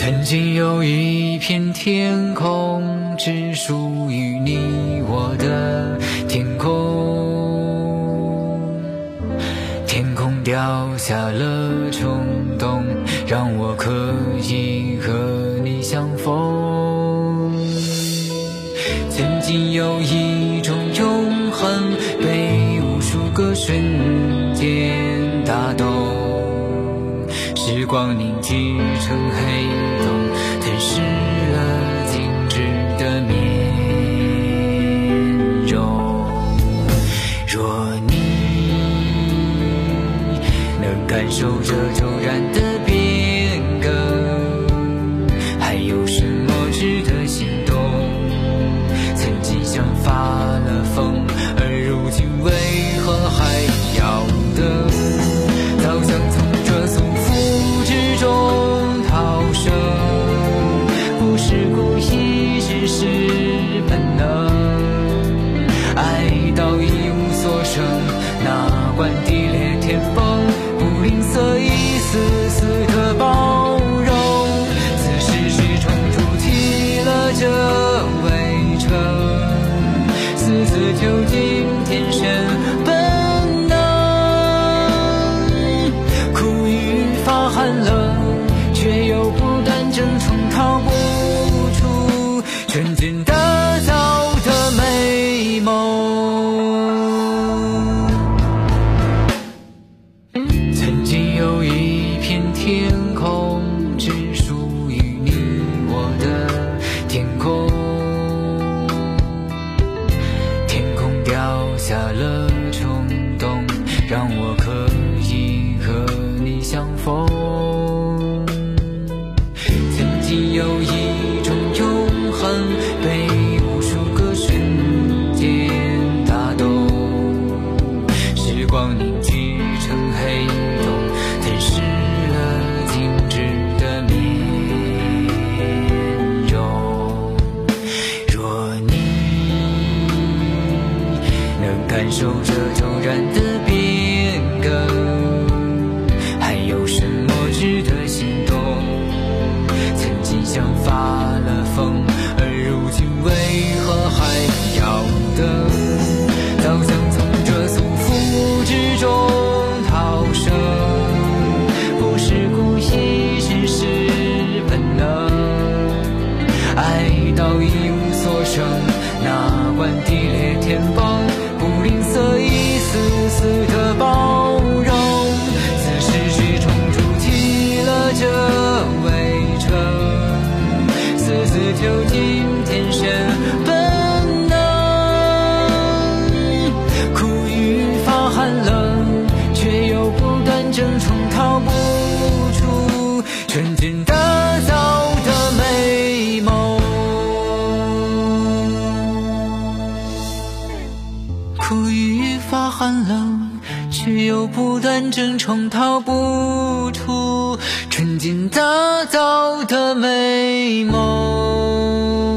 曾经有一片天空，只属于你我的天空。天空掉下了冲动，让我可以和你相逢。曾经有一种永恒，被无数个瞬间。光凝聚成黑洞，吞噬了静止的面容。若你能感受这种本能。爱到一无所剩，哪管地裂天崩，不吝啬一丝丝的包容。此时是冲筑起了这围城，丝丝纠结让我可以和你相逢。曾经有一种永恒，被无数个瞬间打动。时光凝聚成黑洞，吞噬了静止的面容。若你能感受这骤然的却又不断争宠，逃不出纯金打造的美梦。